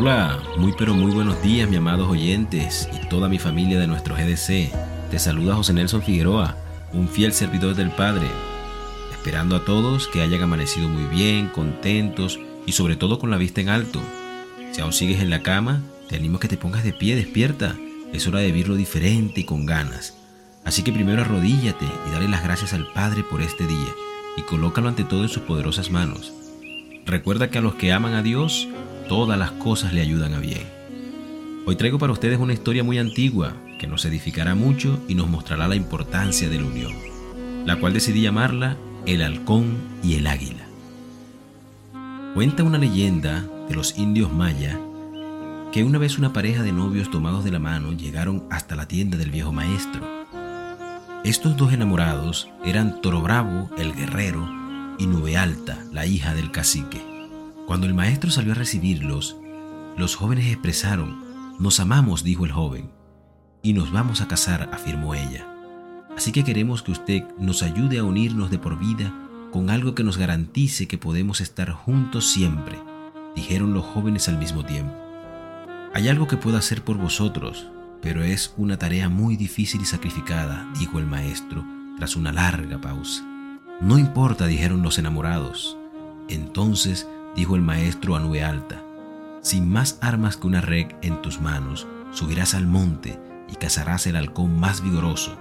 Hola, muy pero muy buenos días, mi amados oyentes y toda mi familia de nuestro GDC. Te saluda José Nelson Figueroa, un fiel servidor del Padre, esperando a todos que hayan amanecido muy bien, contentos y sobre todo con la vista en alto. Si aún sigues en la cama, te animo a que te pongas de pie, despierta. Es hora de vivirlo diferente y con ganas. Así que primero arrodíllate y dale las gracias al Padre por este día y colócalo ante todo en sus poderosas manos. Recuerda que a los que aman a Dios, todas las cosas le ayudan a bien. Hoy traigo para ustedes una historia muy antigua que nos edificará mucho y nos mostrará la importancia de la unión, la cual decidí llamarla El halcón y el águila. Cuenta una leyenda de los indios maya que una vez una pareja de novios tomados de la mano llegaron hasta la tienda del viejo maestro. Estos dos enamorados eran Toro Bravo, el guerrero, y Nube Alta, la hija del cacique. Cuando el maestro salió a recibirlos, los jóvenes expresaron, Nos amamos, dijo el joven, y nos vamos a casar, afirmó ella. Así que queremos que usted nos ayude a unirnos de por vida con algo que nos garantice que podemos estar juntos siempre, dijeron los jóvenes al mismo tiempo. Hay algo que puedo hacer por vosotros, pero es una tarea muy difícil y sacrificada, dijo el maestro tras una larga pausa. No importa, dijeron los enamorados. Entonces dijo el maestro a nube alta, sin más armas que una red en tus manos, subirás al monte y cazarás el halcón más vigoroso.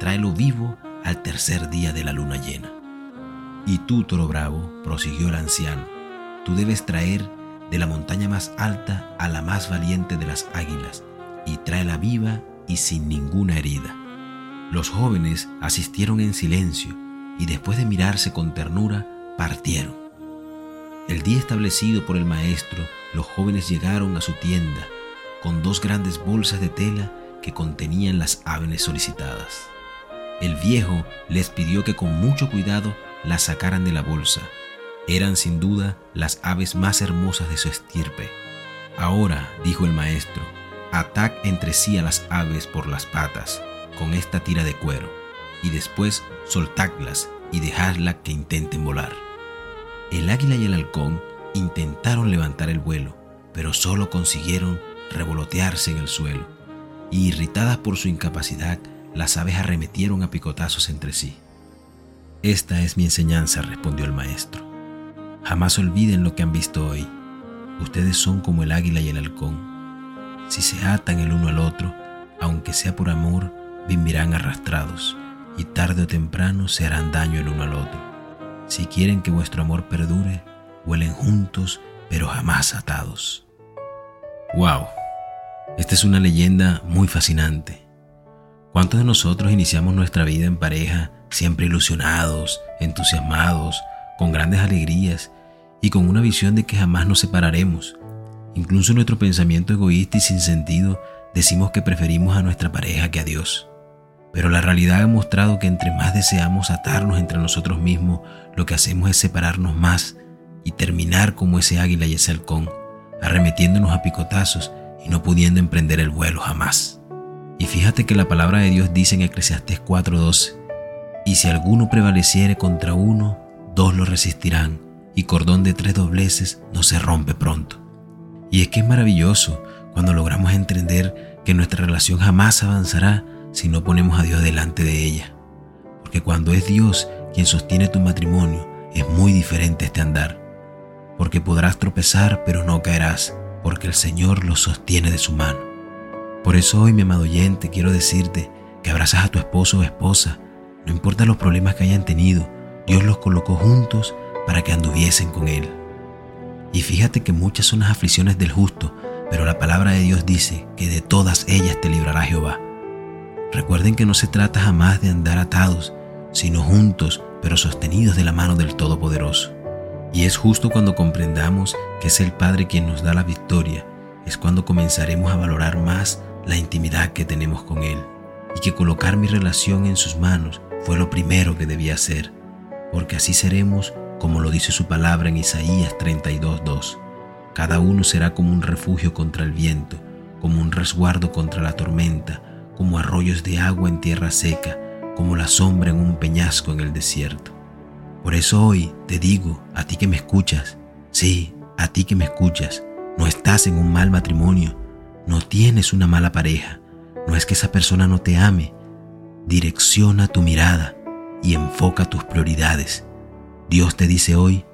Tráelo vivo al tercer día de la luna llena. Y tú, toro bravo, prosiguió el anciano, tú debes traer de la montaña más alta a la más valiente de las águilas, y tráela viva y sin ninguna herida. Los jóvenes asistieron en silencio y después de mirarse con ternura, partieron. El día establecido por el maestro, los jóvenes llegaron a su tienda con dos grandes bolsas de tela que contenían las aves solicitadas. El viejo les pidió que con mucho cuidado las sacaran de la bolsa eran sin duda las aves más hermosas de su estirpe. Ahora, dijo el maestro, atad entre sí a las aves por las patas con esta tira de cuero, y después soltadlas y dejadlas que intenten volar. El águila y el halcón intentaron levantar el vuelo, pero solo consiguieron revolotearse en el suelo, y irritadas por su incapacidad, las aves arremetieron a picotazos entre sí. Esta es mi enseñanza, respondió el maestro. Jamás olviden lo que han visto hoy. Ustedes son como el águila y el halcón. Si se atan el uno al otro, aunque sea por amor, vivirán arrastrados y tarde o temprano se harán daño el uno al otro. Si quieren que vuestro amor perdure, vuelen juntos, pero jamás atados. ¡Wow! Esta es una leyenda muy fascinante. ¿Cuántos de nosotros iniciamos nuestra vida en pareja siempre ilusionados, entusiasmados, con grandes alegrías y con una visión de que jamás nos separaremos. Incluso nuestro pensamiento egoísta y sin sentido decimos que preferimos a nuestra pareja que a Dios. Pero la realidad ha mostrado que entre más deseamos atarnos entre nosotros mismos, lo que hacemos es separarnos más y terminar como ese águila y ese halcón, arremetiéndonos a picotazos y no pudiendo emprender el vuelo jamás. Y fíjate que la palabra de Dios dice en Eclesiastés 4:12, y si alguno prevaleciere contra uno, dos lo resistirán, y cordón de tres dobleces no se rompe pronto. Y es que es maravilloso cuando logramos entender que nuestra relación jamás avanzará si no ponemos a Dios delante de ella. Porque cuando es Dios quien sostiene tu matrimonio, es muy diferente este andar. Porque podrás tropezar, pero no caerás, porque el Señor lo sostiene de su mano. Por eso hoy, mi amado oyente, quiero decirte que abrazas a tu esposo o esposa, no importa los problemas que hayan tenido, Dios los colocó juntos para que anduviesen con Él. Y fíjate que muchas son las aflicciones del justo, pero la palabra de Dios dice que de todas ellas te librará Jehová. Recuerden que no se trata jamás de andar atados, sino juntos, pero sostenidos de la mano del Todopoderoso. Y es justo cuando comprendamos que es el Padre quien nos da la victoria, es cuando comenzaremos a valorar más la intimidad que tenemos con Él, y que colocar mi relación en sus manos fue lo primero que debía hacer porque así seremos como lo dice su palabra en Isaías 32.2. Cada uno será como un refugio contra el viento, como un resguardo contra la tormenta, como arroyos de agua en tierra seca, como la sombra en un peñasco en el desierto. Por eso hoy te digo, a ti que me escuchas, sí, a ti que me escuchas, No estás en un mal matrimonio, no tienes una mala pareja, no es que esa persona no te ame. Direcciona tu mirada y enfoca tus prioridades. Dios te dice hoy,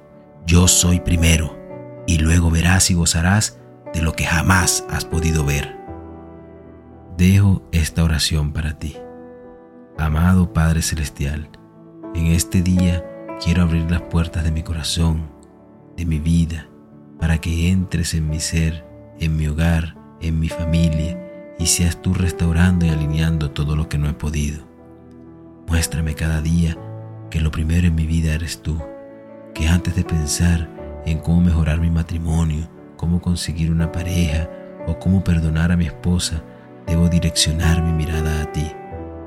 yo soy primero, y luego verás y gozarás de lo que jamás has podido ver. Dejo esta oración para ti. Amado Padre Celestial, en este día quiero abrir las puertas de mi corazón, de mi vida, para que entres en mi ser, en mi hogar, en mi familia, y seas tú restaurando y alineando todo lo que no he podido. Muéstrame cada día que lo primero en mi vida eres tú, que antes de pensar en cómo mejorar mi matrimonio, cómo conseguir una pareja o cómo perdonar a mi esposa, debo direccionar mi mirada a ti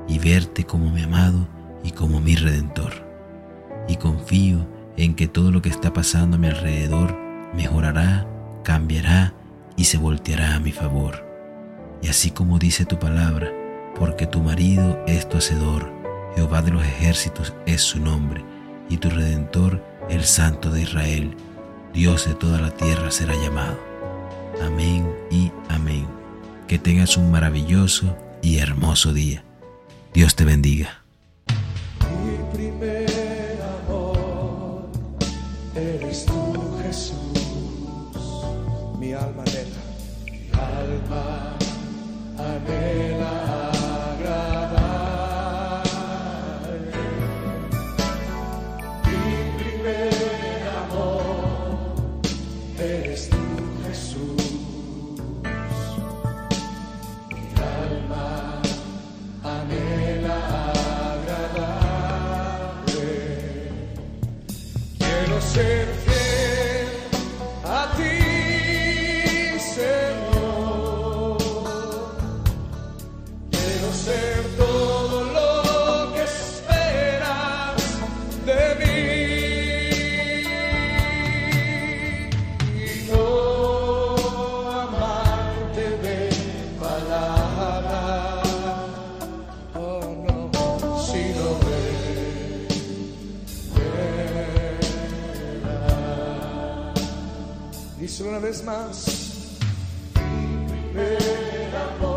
y verte como mi amado y como mi redentor. Y confío en que todo lo que está pasando a mi alrededor mejorará, cambiará y se volteará a mi favor. Y así como dice tu palabra, porque tu marido es tu hacedor, Jehová de los ejércitos es su nombre, y tu redentor el Santo de Israel, Dios de toda la tierra será llamado. Que tengas un maravilloso y hermoso día. Dios te bendiga. Quiero Díselo una vez más. Mi primer amor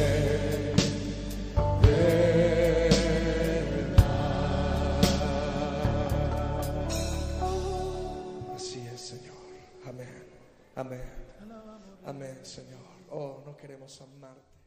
queremos amarte.